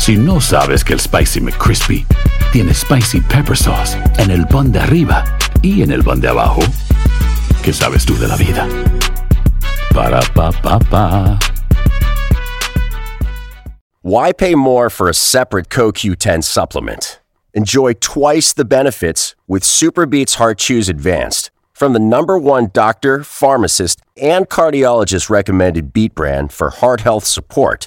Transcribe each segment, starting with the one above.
Si no sabes que el Spicy McCrispy tiene Spicy Pepper Sauce en el pan de arriba y en el pan de abajo, ¿qué sabes tú de la vida? Para, pa, pa, pa. Why pay more for a separate CoQ10 supplement? Enjoy twice the benefits with Superbeats Heart Chews Advanced from the number one doctor, pharmacist, and cardiologist recommended beat brand for heart health support.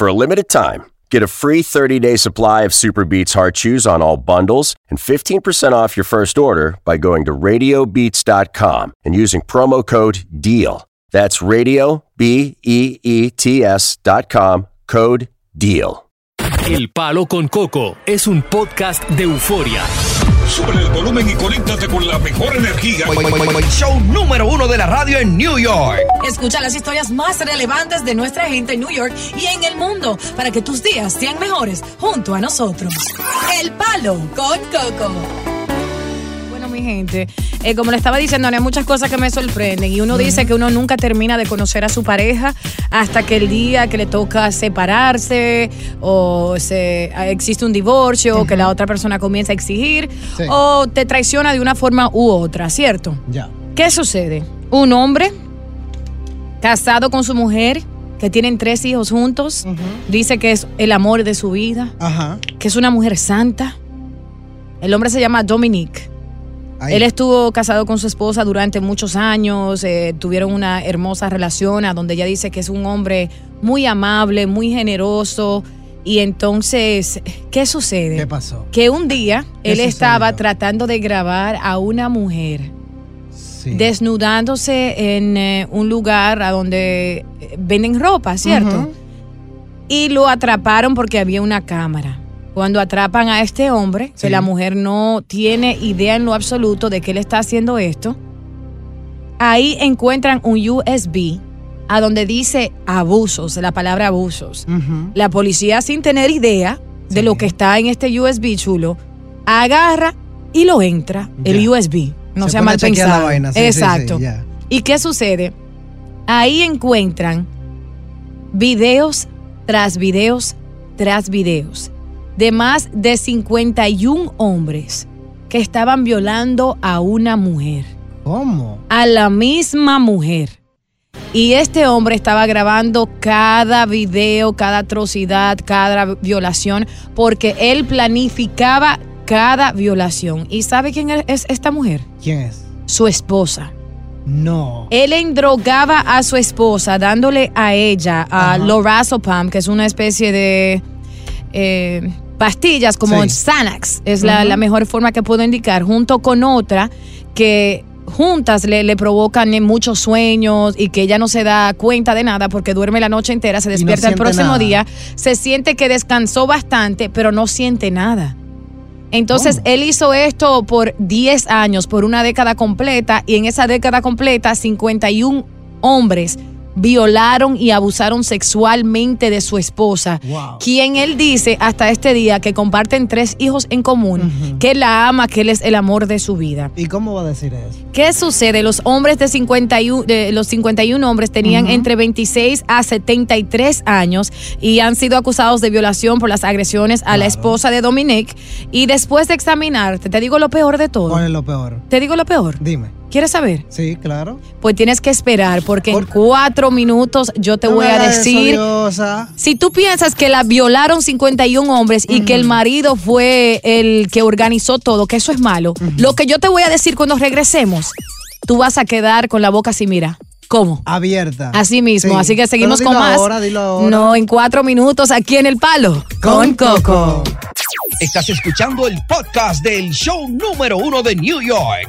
For a limited time, get a free 30 day supply of Superbeats Heart Chews on all bundles and 15% off your first order by going to radiobeats.com and using promo code DEAL. That's radio, B E E T S dot com, code DEAL. El Palo con Coco es un podcast de euforia. Sube el volumen y conéctate con la mejor energía. Show número uno de la radio en New York. Escucha las historias más relevantes de nuestra gente en New York y en el mundo para que tus días sean mejores junto a nosotros. El Palo con Coco. Mi gente, eh, como le estaba diciendo, hay muchas cosas que me sorprenden y uno dice que uno nunca termina de conocer a su pareja hasta que el día que le toca separarse o se, existe un divorcio o que la otra persona comienza a exigir Sí. o te traiciona de una forma u otra, ¿cierto? Ya. ¿Qué sucede? Un hombre casado con su mujer, que tienen tres hijos juntos, dice que es el amor de su vida, Ajá. que es una mujer santa. El hombre se llama Dominic. Él estuvo casado con su esposa durante muchos años, eh, tuvieron una hermosa relación a donde ella dice que es un hombre muy amable, muy generoso. Y entonces, ¿qué sucede? ¿Qué pasó? Que un día ¿Qué él sucedió? estaba tratando de grabar a una mujer Sí. desnudándose en eh, un lugar a donde eh, venden ropa, ¿cierto? Y lo atraparon porque había una cámara. Cuando atrapan a este hombre, Sí. que la mujer no tiene idea en lo absoluto de que él está haciendo esto, ahí encuentran un USB a donde dice abusos, la palabra abusos. La policía, sin tener idea de lo que está en este USB chulo, agarra y lo entra, el. USB. No Se sea mal pensado. vaina, sí, Exacto. ¿Y qué sucede? Ahí encuentran videos tras videos tras videos de más de 51 hombres que estaban violando a una mujer, ¿Cómo? a la misma mujer. Y este hombre estaba grabando cada video, cada atrocidad, cada violación, porque él planificaba cada violación. ¿Y sabe quién es esta mujer? ¿Quién es? Su esposa. No. Él endrogaba a su esposa dándole a ella a lorazepam, que es una especie de eh, pastillas como Sí. Xanax, es la, mejor forma que puedo indicar, junto con otra que juntas le, le provocan eh, muchos sueños y que ella no se da cuenta de nada porque duerme la noche entera, se no despierta el próximo nada. día, se siente que descansó bastante, pero no siente nada. Entonces, él hizo esto por 10 años, por una década completa, y en esa década completa, 51 hombres violaron y abusaron sexualmente de su esposa, Wow. quien él dice hasta este día que comparten tres hijos en común, que la ama, que él es el amor de su vida. ¿Y cómo va a decir eso? ¿Qué sucede? Los hombres de 51, de los 51 hombres tenían Ujú. entre 26 a 73 años y han sido acusados de violación por las agresiones a la esposa de Dominic. Y después de examinarte, te digo lo peor de todo. ¿Cuál es lo peor? Te digo lo peor. Dime. ¿Quieres saber? Sí, claro. Pues tienes que esperar porque en cuatro minutos yo te No voy a eso, decir... Diosa. Si tú piensas que la violaron 51 hombres y que el marido fue el que organizó todo, que eso es malo, lo que yo te voy a decir cuando regresemos, tú vas a quedar con la boca así, mira. ¿Cómo? Abierta. Así mismo, Sí. así que seguimos con dilo más. ahora, dilo ahora. No, en cuatro minutos aquí en El Palo. Con Coco. Estás escuchando el podcast del show número uno de New York,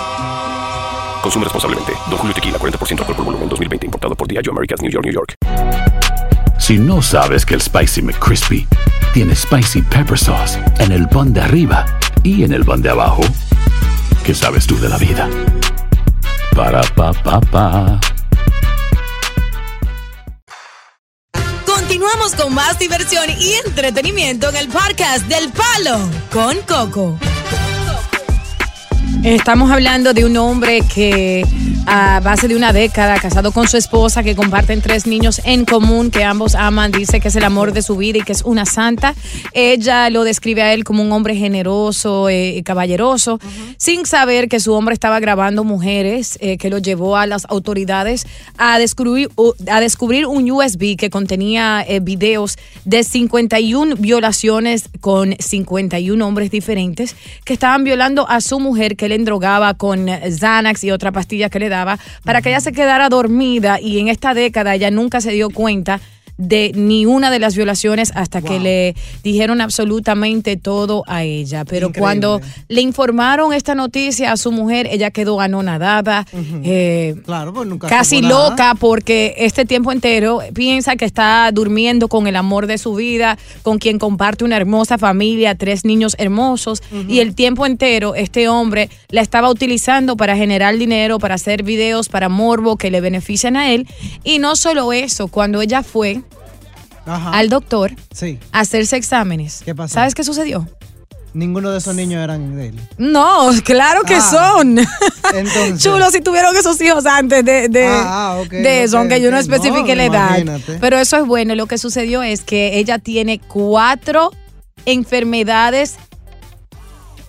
Consume responsablemente. Don Julio Tequila, 40% alcohol por volumen, 2020. Importado por Diageo Americas, New York, New York. Si no sabes que el Spicy McCrispy tiene Spicy Pepper Sauce en el pan de arriba y en el pan de abajo, ¿qué sabes tú de la vida? Para, pa, pa, pa. Continuamos con más diversión y entretenimiento en el podcast del Palo con Coco. Estamos hablando de un hombre que a base de una década casado con su esposa que comparten tres niños en común que ambos aman, dice que es el amor de su vida y que es una santa. Ella lo describe a él como un hombre generoso, eh, caballeroso, sin saber que su hombre estaba grabando mujeres, eh, que lo llevó a las autoridades a descubrir, a descubrir un USB que contenía eh, videos de 51 violaciones con 51 hombres diferentes que estaban violando a su mujer que le endrogaba con Xanax y otra pastilla que le para que ella se quedara dormida y en esta década ella nunca se dio cuenta de ni una de las violaciones hasta que le dijeron absolutamente todo a ella. Pero Increíble. cuando le informaron esta noticia a su mujer, ella quedó anonadada, eh, Claro, pues nunca casi nada. loca porque este tiempo entero piensa que está durmiendo con el amor de su vida, con quien comparte una hermosa familia, tres niños hermosos, y el tiempo entero este hombre la estaba utilizando para generar dinero, para hacer videos, para morbo que le benefician a él. Y no solo eso, cuando ella fue Ajá. al doctor Sí. a hacerse exámenes, ¿Qué pasó? ¿sabes qué sucedió? Ninguno de esos niños eran de él. No, claro que Ah, son. entonces. Chulo si tuvieron esos hijos antes de, de, Ah, ah, de eso, aunque yo no especifique No, la edad. imagínate. Pero eso es bueno. Lo que sucedió es que ella tiene cuatro enfermedades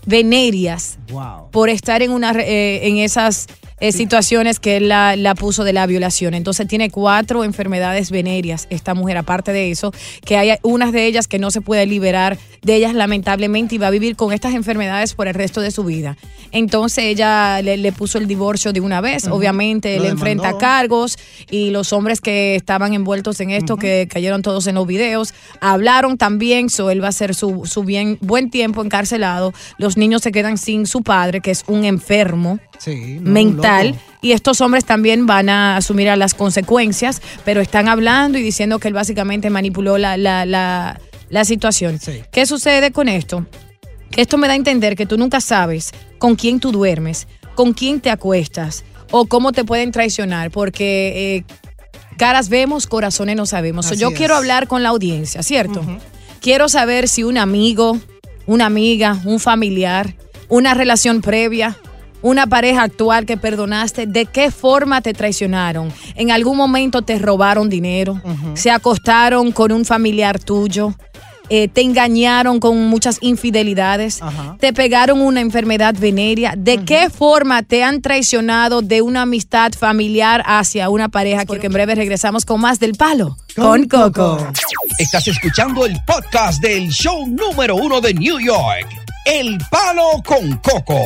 venéreas Wow. por estar en una eh, en esas eh, situaciones que él la, la puso de la violación. Entonces tiene cuatro enfermedades venéreas esta mujer, aparte de eso, que hay unas de ellas que no se puede liberar de ellas lamentablemente y va a vivir con estas enfermedades por el resto de su vida. Entonces ella le, le puso el divorcio de una vez, obviamente Lo él enfrenta cargos y los hombres que estaban envueltos en esto, que cayeron todos en los videos, hablaron también, so él va a hacer su, su bien, buen tiempo encarcelado, los niños se quedan sin su padre, que es un enfermo Sí. no, mental loco. y estos hombres también van a asumir a las consecuencias, pero están hablando y diciendo que él básicamente manipuló la, la, la, la situación. Sí. ¿Qué sucede con esto? Que esto me da a entender que tú nunca sabes con quién tú duermes, con quién te acuestas o cómo te pueden traicionar, porque eh, caras vemos, corazones no sabemos. So, yo es. quiero hablar con la audiencia, ¿cierto? Quiero saber si un amigo, una amiga, un familiar, una relación previa, una pareja actual que perdonaste, ¿de qué forma te traicionaron? ¿En algún momento te robaron dinero? ¿Se acostaron con un familiar tuyo? Eh, ¿Te engañaron con muchas infidelidades? Ajá. ¿Te pegaron una enfermedad venérea? ¿De qué forma te han traicionado de una amistad familiar hacia una pareja? Porque en breve regresamos con más del palo. Con Coco. Estás escuchando el podcast del show número uno de New York, El Palo con Coco.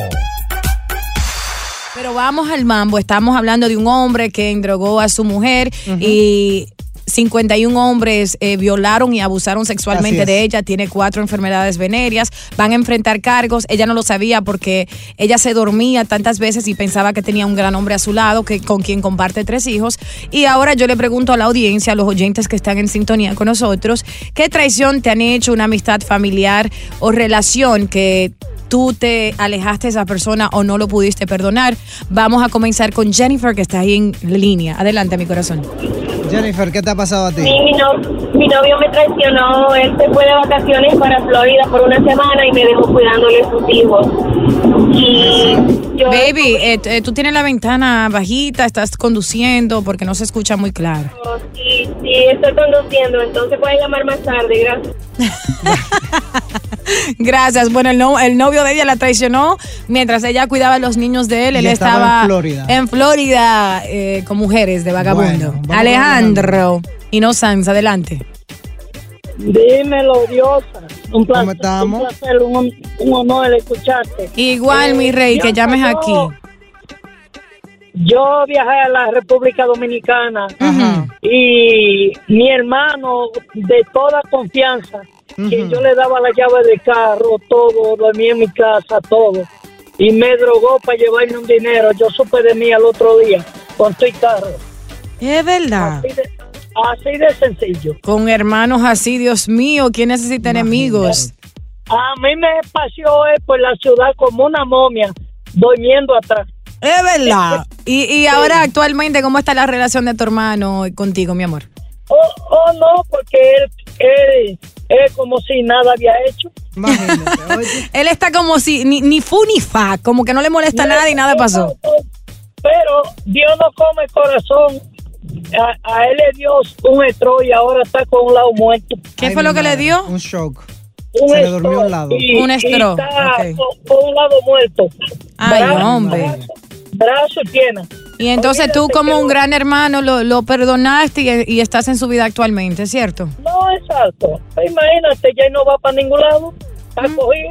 Pero vamos al mambo. Estamos hablando de un hombre que endrogó a su mujer y 51 hombres eh, violaron y abusaron sexualmente de ella. Tiene cuatro enfermedades venéreas. Van a enfrentar cargos. Ella no lo sabía porque ella se dormía tantas veces y pensaba que tenía un gran hombre a su lado que, con quien comparte tres hijos. Y ahora yo le pregunto a la audiencia, a los oyentes que están en sintonía con nosotros, ¿qué traición te han hecho una amistad familiar o relación que tú te alejaste de esa persona o no lo pudiste perdonar. Vamos a comenzar con Jennifer, que está ahí en línea. Adelante, mi corazón. Jennifer, ¿qué te ha pasado a ti? Sí, mi, no- mi novio me traicionó. Él se fue de vacaciones para Florida por una semana y me dejó cuidándole a sus hijos. Y yo, Baby, eh, eh, tú tienes la ventana bajita, estás conduciendo porque no se escucha muy claro. sí, sí, estoy conduciendo, entonces pueden llamar más tarde, gracias. Gracias. Bueno, el, no- el novio de ella la traicionó mientras ella cuidaba a los niños de él. Y Él estaba estaba, en Florida. en Florida, eh, con mujeres de vagabundo. Bueno, Alejandro y no Sanz, adelante. Dímelo, Diosa. Un placer, ¿Cómo estamos? un, placer, un, un honor escucharte. Igual, mi rey, que Diosa, llames yo- aquí. Yo viajé a la República Dominicana y mi hermano de toda confianza, que yo le daba la llave del carro, todo, dormía en mi casa, todo. Y me drogó para llevarme un dinero. Yo supe de mí al otro día con tu carro. Es verdad. Así de, así de sencillo. Con hermanos así, Dios mío, ¿quién necesita enemigos? A mí me paseó eh, por la ciudad como una momia, durmiendo atrás. Es verdad. Y, y ahora, actualmente, ¿cómo está la relación de tu hermano contigo, mi amor? Oh, oh no, porque él, él es como si nada había hecho. Él está como si, ni, ni fu ni fa, como que no le molesta nada y nada pasó. Pero Dios no come corazón. A, a él le dio un estro y ahora está con un lado muerto. ¿Qué Ay, fue lo que le dio? Un shock. Un Se le estro durmió un lado. y- Un y estro, está ok. con, con un lado muerto. Ay, Brazo, hombre. Brazo, brazo y pierna. Y entonces tú como un gran hermano lo, lo perdonaste y, y estás en su vida actualmente, ¿cierto? No, exacto. Imagínate, ya no va para ningún lado. Está cogido.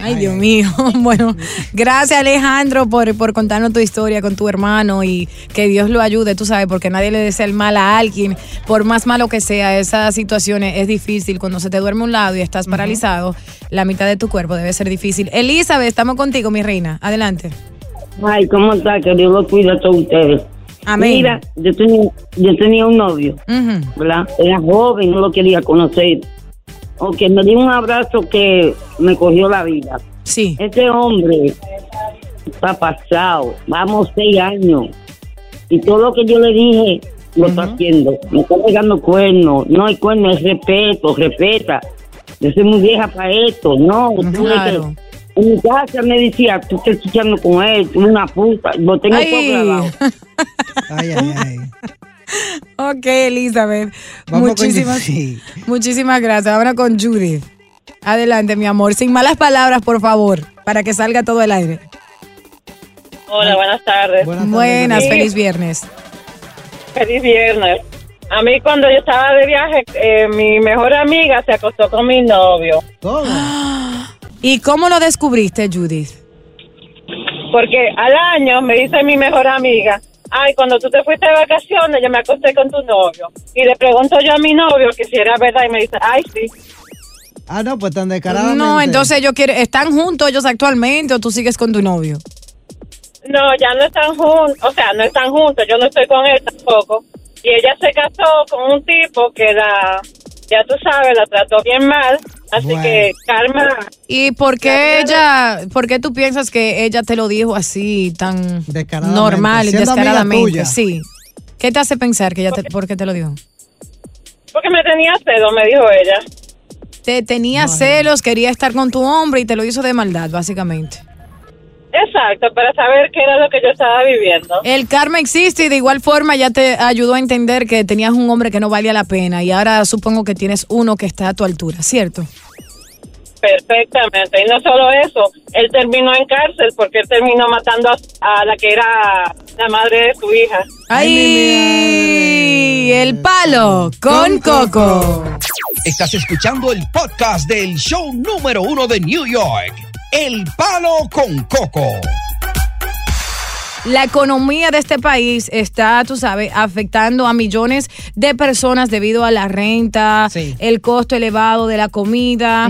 Ay, Dios mío. Bueno, gracias Alejandro por, por contarnos tu historia con tu hermano y que Dios lo ayude, tú sabes, porque nadie le desea el mal a alguien, por más malo que sea, esa situación es, es difícil. Cuando se te duerme un lado y estás paralizado, la mitad de tu cuerpo debe ser difícil. Elizabeth, estamos contigo, mi reina. Adelante. Ay, ¿cómo está? Que Dios los cuida a todos ustedes. Amén. Mira, yo tenía, yo tenía un novio. ¿verdad? Era joven, no lo quería conocer. Ok, me dio un abrazo que me cogió la vida. Sí. Este hombre está pasado, vamos seis años. Y todo lo que yo le dije, lo está haciendo. Me está pegando cuernos. No hay cuernos, es respeto, respeta. Yo soy muy vieja para esto. No, tú Claro. que- en mi casa me decía, tú estás escuchando con él, tú una puta. Lo tengo todo Ay. grabado. Ay, ay, ay. Ok, Elizabeth. Vamos muchísimas, sí. muchísimas gracias. Ahora con Judith. Adelante, mi amor. Sin malas palabras, por favor, para que salga todo el aire. Hola, buenas tardes. Buenas tardes, Buenas, Sí. feliz viernes. Feliz viernes. A mí cuando yo estaba de viaje, eh, mi mejor amiga se acostó con mi novio. ¿Cómo? ¿Y cómo lo descubriste, Judith? Porque al año me dice mi mejor amiga, ay, cuando tú te fuiste de vacaciones, yo me acosté con tu novio. Y le pregunto yo a mi novio que si era verdad y me dice, ay, sí. Ah, no, pues tan descaradamente. No, entonces yo quiero. ¿Están juntos ellos actualmente o tú sigues con tu novio? No, ya no están juntos, o sea, no están juntos, yo no estoy con él tampoco. Y ella se casó con un tipo que la, ya tú sabes, la trató bien mal. Así Bueno. que, Karma, ¿Y por qué ella, por qué tú piensas que ella te lo dijo así, tan normal y descaradamente? Sí. ¿Qué te hace pensar que ella te, por qué te lo dijo? porque me tenía cedo, me dijo ella. Te tenía celos, quería estar con tu hombre y te lo hizo de maldad, básicamente. Exacto, para saber qué era lo que yo estaba viviendo. El karma existe y de igual forma ya te ayudó a entender que tenías un hombre que no valía la pena y ahora supongo que tienes uno que está a tu altura, ¿cierto? Perfectamente. Y no solo eso, él terminó en cárcel porque él terminó matando a, a la que era la madre de su hija. ¡Ay! El palo con coco. Estás escuchando el podcast del show número uno de New York, El Palo con Coco. La economía de este país está, tú sabes, afectando a millones de personas debido a la renta, el costo elevado de la comida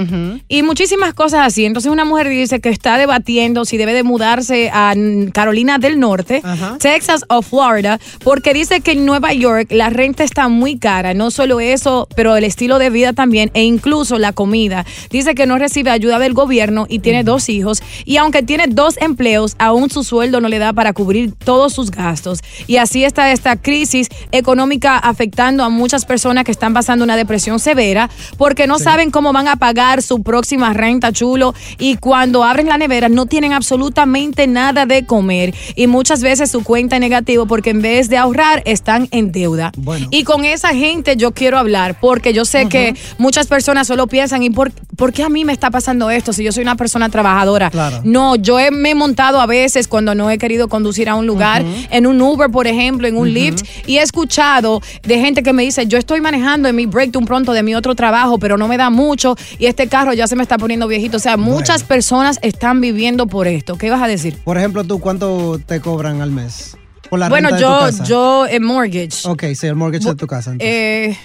y muchísimas cosas así. Entonces una mujer dice que está debatiendo si debe de mudarse a Carolina del Norte, Texas o Florida, porque dice que en Nueva York la renta está muy cara. No solo eso, pero el estilo de vida también e incluso la comida. Dice que no recibe ayuda del gobierno y tiene dos hijos y aunque tiene dos empleos, aún su sueldo no le da para cubrir todos sus gastos. Y así está esta crisis económica afectando a muchas personas que están pasando una depresión severa porque no saben cómo van a pagar su próxima renta, chulo, y cuando abren la nevera no tienen absolutamente nada de comer y muchas veces su cuenta es negativo porque en vez de ahorrar están en deuda. Y con esa gente yo quiero hablar porque yo sé que muchas personas solo piensan, ¿y por, por, qué a mí me está pasando esto si yo soy una persona trabajadora? No, yo he- me he montado a veces cuando no he querido conducir a un lugar, en un Uber, por ejemplo, en un Lyft, y he escuchado de gente que me dice, yo estoy manejando en mi breakdown pronto de mi otro trabajo, pero no me da mucho y este carro ya se me está poniendo viejito. O sea, muchas personas están viviendo por esto. ¿Qué vas a decir? Por ejemplo, tú, ¿cuánto te cobran al mes? Por la bueno, renta de tu yo, casa? yo en mortgage. Ok, sí, el mortgage de tu casa. entonces. Eh,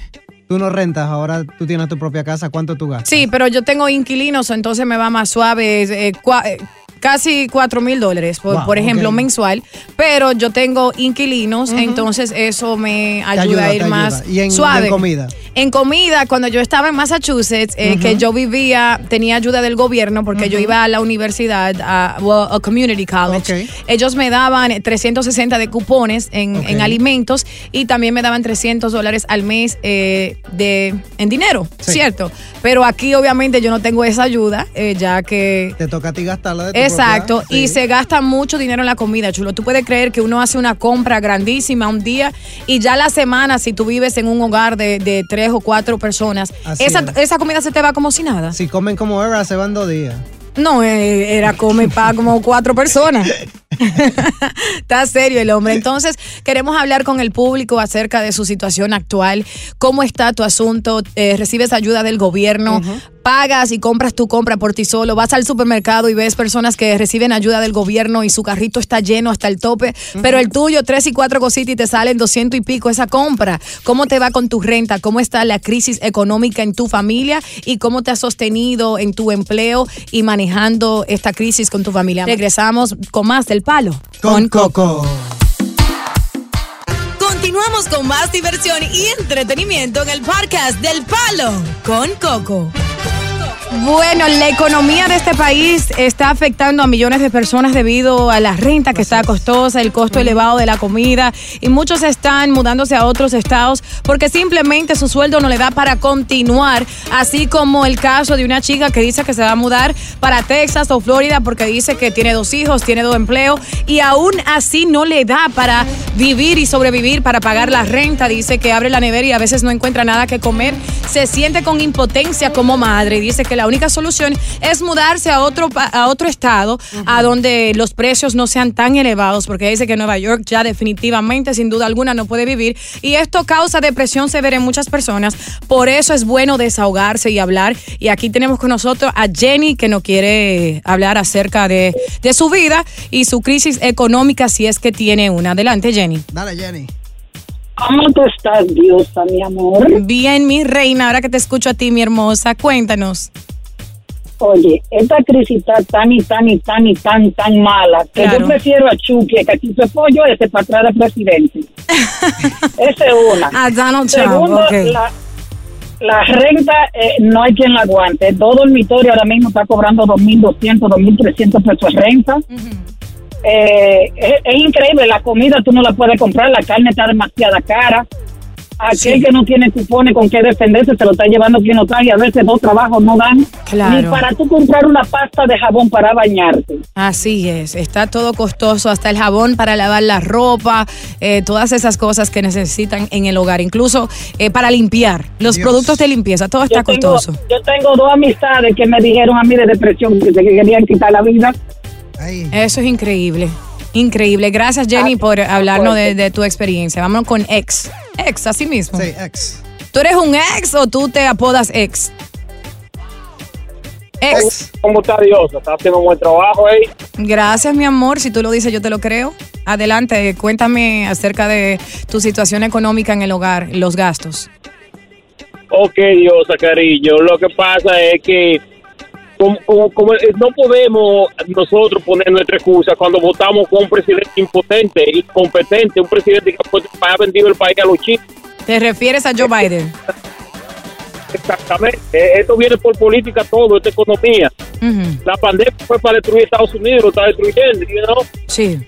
Tú no rentas, ahora tú tienes tu propia casa. ¿Cuánto tú gastas? Sí, pero yo tengo inquilinos, entonces me va más suave, eh, cua- eh, casi 4 mil dólares, por, Wow, por ejemplo, mensual. Pero yo tengo inquilinos, entonces eso me ayuda, ayuda, a ir más ayuda. ¿Y en- y en suave. comida? En comida, cuando yo estaba en Massachusetts, eh, que yo vivía, tenía ayuda del gobierno porque yo iba a la universidad, a, well, a community college. Ellos me daban 360 de cupones en, en alimentos y también me daban 300 dólares al mes eh, de, en dinero, ¿cierto? Pero aquí obviamente yo no tengo esa ayuda, eh, ya que... Te toca a ti gastarla de tu Exacto, y se gasta mucho dinero en la comida, chulo. Tú puedes creer que uno hace una compra grandísima un día y ya la semana, si tú vives en un hogar de, de tres o cuatro personas, esa, es. esa comida se te va como si nada. Si comen como era, se van dos días. No, eh, era come para como cuatro personas. Está serio el hombre. Entonces, queremos hablar con el público acerca de su situación actual. ¿Cómo está tu asunto? Eh, ¿Recibes ayuda del gobierno? ¿Pagas y compras tu compra por ti solo? ¿Vas al supermercado y ves personas que reciben ayuda del gobierno y su carrito está lleno hasta el tope? Pero el tuyo, tres y cuatro cositas y te salen doscientos y pico esa compra. ¿Cómo te va con tu renta? ¿Cómo está la crisis económica en tu familia? ¿Y cómo te has sostenido en tu empleo y manejando esta crisis con tu familia? Regresamos con más del palo. Con Coco. Continuamos con más diversión y entretenimiento en el podcast del Palo con Coco. Bueno, la economía de este país está afectando a millones de personas debido a la renta que está costosa, el costo elevado de la comida y muchos están mudándose a otros estados porque simplemente su sueldo no le da para continuar, así como el caso de una chica que dice que se va a mudar para Texas o Florida porque dice que tiene dos hijos, tiene dos empleos y aún así no le da para vivir y sobrevivir, para pagar la renta, dice que abre la nevera y a veces no encuentra nada que comer, se siente con impotencia como madre, dice que la única solución es mudarse a otro, pa- a otro estado, a donde los precios no sean tan elevados, porque dice que Nueva York ya definitivamente, sin duda alguna, no puede vivir. Y esto causa depresión severa en muchas personas. Por eso es bueno desahogarse y hablar. Y aquí tenemos con nosotros a Jenny, que nos quiere hablar acerca de, de su vida y su crisis económica, si es que tiene una. Adelante, Jenny. Dale, Jenny. ¿Cómo tú estás, Diosa, mi amor? Bien, mi reina, ahora que te escucho a ti, mi hermosa, cuéntanos. Oye, esta crisis está tan y tan y tan y tan tan mala que Claro. yo prefiero a Chucky que aquí se pollo ese para atrás de presidente. Esa es una. A Donald Trump, Segundo, ok. la, la renta eh, no hay quien la aguante. Todo dormitorio ahora mismo está cobrando 2.200, 2.300 pesos de renta. Eh, es, es increíble, la comida tú no la puedes comprar, la carne está demasiada cara. Aquel que no tiene cupones con qué defenderse se lo está llevando quien no trae y a veces dos trabajos no dan Claro. ni para tú comprar una pasta de jabón para bañarte. Así es, está todo costoso, hasta el jabón para lavar la ropa, eh, todas esas cosas que necesitan en el hogar, incluso eh, para limpiar, los Dios. productos de limpieza, todo está Yo tengo, costoso. yo tengo dos amistades que me dijeron a mí de depresión que se querían quitar la vida. Eso es increíble, increíble. Gracias Jenny por hablarnos de, de tu experiencia. Vámonos con ex, ex, así mismo. Sí, ex. ¿Tú eres un ex o tú te apodas ex? Ex. ¿Cómo está Dios? Está haciendo un buen trabajo ahí. Gracias mi amor, si tú lo dices yo te lo creo. Adelante, cuéntame acerca de tu situación económica en el hogar, los gastos. Ok, Diosa, cariño. Lo que pasa es que como, como- como, no podemos nosotros poner nuestra excusa cuando votamos con un presidente impotente, incompetente, un presidente que pues, ha vendido el país a los chicos. ¿Te refieres a Joe Biden? Exactamente. Eh, Esto viene por política todo, esta economía. La pandemia fue para destruir Estados Unidos, lo está destruyendo, know? Sí.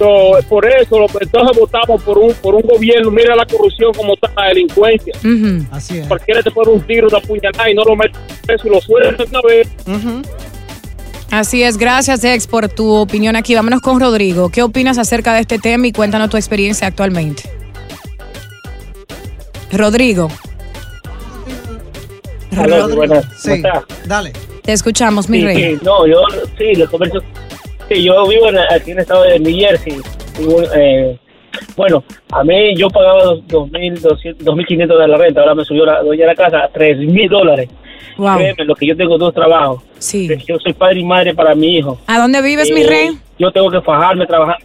So, por eso, entonces votamos por un por un gobierno. Mira la corrupción, como está la delincuencia. Así es. Cualquiera te puede dar un tiro, una puñalada y no lo metes preso y lo suelta una vez. Así es, gracias Ex por tu opinión aquí. Vámonos con Rodrigo. ¿Qué opinas acerca de este tema y cuéntanos tu experiencia actualmente? Rodrigo. Buenas. ¿Cómo Sí, está? dale. Te escuchamos, mi Sí, rey. sí, no, yo, sí, los comercios. Sí, yo vivo en, aquí en el estado de New Jersey. Vivo, eh, bueno, a mí yo pagaba dos- 2.200 2.500 de la renta, ahora me subió la dueña de la casa a 3.000 dólares. Wow. Créeme, lo que yo tengo dos trabajos. Sí. Yo soy padre y madre para mi hijo. ¿A dónde vives, mi Eh, rey? Yo tengo que fajarme, trabajar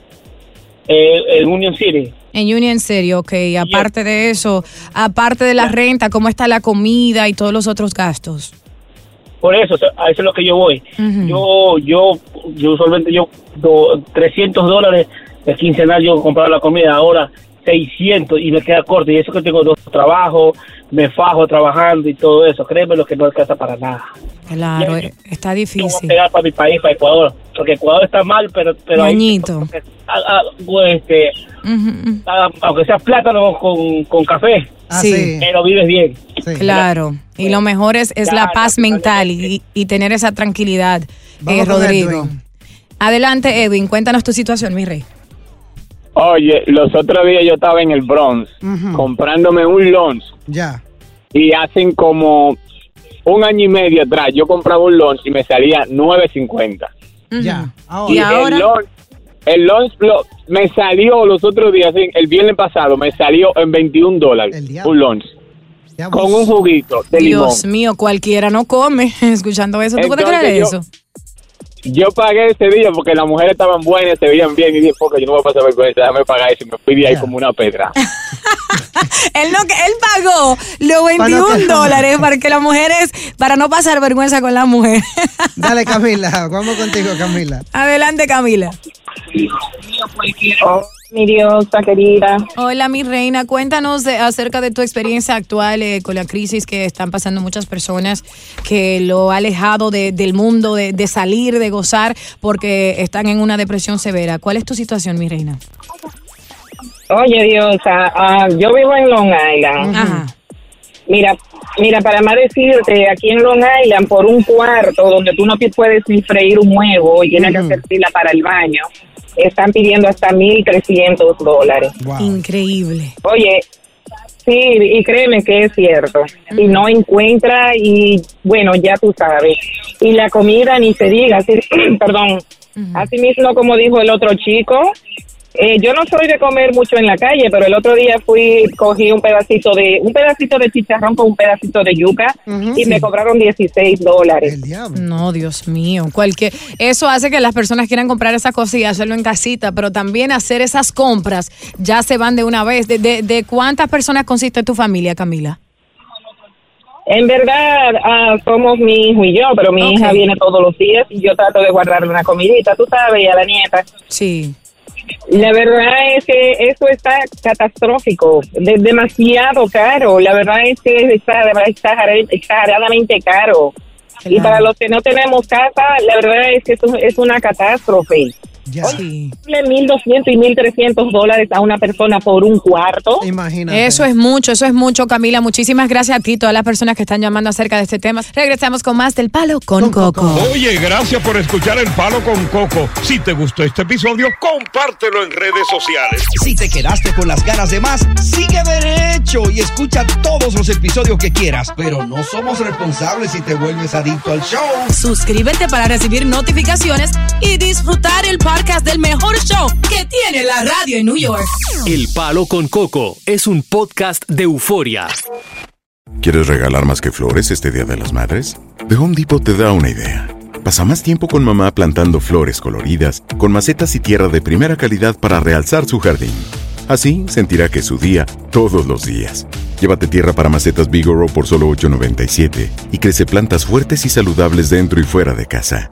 eh, en Union City. En Union City, ok. Aparte de eso, aparte de la renta, ¿cómo está la comida y todos los otros gastos? Por eso, a eso es lo que yo voy. Ujú. Yo, yo, yo usualmente yo, do- 300 dólares de quincenal yo compraba la comida, ahora 600 y me queda corto. Y eso que tengo dos trabajos, me fajo trabajando y todo eso. Créeme lo que no alcanza para nada. Claro, eh, está Yo voy a difícil. pegar para mi país, para Ecuador. Porque Ecuador está mal, pero... pero ahí- Ñañito. ah, ah, pues, este, ah, aunque sea plátano con, con café, Sí. pero vives bien. Claro. Y lo mejor es, es la paz mental y, y tener esa tranquilidad, eh, Rodrigo. Adelante, Edwin, cuéntanos tu situación, mi rey. Oye, los otros días yo estaba en el Bronx comprándome un lunch Ya. y hacen como un año y medio atrás yo compraba un lunch y me salía 9.50. Ya. Y el lunch, el lunch lo- me salió los otros días, el viernes pasado, me salió en 21 dólares un lunch. Con un juguito de Dios limón. mío, cualquiera no come escuchando eso. ¿Tú puedes creer yo- eso? Yo pagué ese día porque las mujeres estaban buenas, se veían bien y dije, porque yo no voy a pasar vergüenza, déjame pagar eso y me fui de ahí como una pedra. Él, no, él pagó los 21 dólares para que las mujeres, para no pasar vergüenza con la mujer. Dale, Camila. Vamos contigo, Camila. Adelante, Camila. Mi diosa querida. Hola, mi reina. Cuéntanos de- acerca de tu experiencia actual eh, con la crisis que están pasando muchas personas, que lo ha alejado de- del mundo, de, de salir, de gozar, porque están en una depresión severa. ¿Cuál es tu situación, mi reina? Oye, diosa, ah, yo vivo en Long Island. Ajá. Mira, mira, para más decirte, aquí en Long Island, por un cuarto donde tú no puedes ni freír un huevo y tienes que hacer fila para el baño, están pidiendo hasta 1.300 dólares. Increíble. Oye, sí, y créeme que es cierto. Y no encuentra, y bueno, ya tú sabes. Y la comida ni se diga, así, perdón. Así mismo como dijo el otro chico, eh, yo no soy de comer mucho en la calle, pero el otro día fui, cogí un pedacito de, un pedacito de chicharrón con un pedacito de yuca y me cobraron 16 dólares. No, Dios mío. Cualquier, eso hace que las personas quieran comprar esa cosa y hacerlo en casita, pero también hacer esas compras ya se van de una vez. ¿De, de, de cuántas personas consiste tu familia, Camila? En verdad, ah, somos mi hijo y yo, pero mi hija viene todos los días y yo trato de guardarle una comidita, tú sabes, y a la nieta. Sí. La verdad es que eso está catastrófico, de- demasiado caro. La verdad es que está exager- exageradamente caro. Y para los que no tenemos casa, la verdad es que eso es una catástrofe. Sí. Darle 1.200 y 1.300 dólares a una persona por un cuarto. Imagínate. Eso es mucho, eso es mucho, Camila. Muchísimas gracias a ti, todas las personas que están llamando acerca de este tema. Regresamos con más del Palo con, Coco. Oye, gracias por escuchar El Palo con Coco. Si te gustó este episodio, compártelo en redes sociales. Si te quedaste con las ganas de más, sigue derecho y escucha todos los episodios que quieras. Pero no somos responsables si te vuelves adicto al show. Suscríbete para recibir notificaciones y disfrutar el podcast del mejor show que tiene la radio en New York. El Palo con Coco es un podcast de euforia. ¿Quieres regalar más que flores este Día de las Madres? The Home Depot te da una idea. Pasa más tiempo con mamá plantando flores coloridas, con macetas y tierra de primera calidad para realzar su jardín. Así sentirá que es su día todos los días. Llévate tierra para macetas Bigoro por solo $8.97 y crece plantas fuertes y saludables dentro y fuera de casa.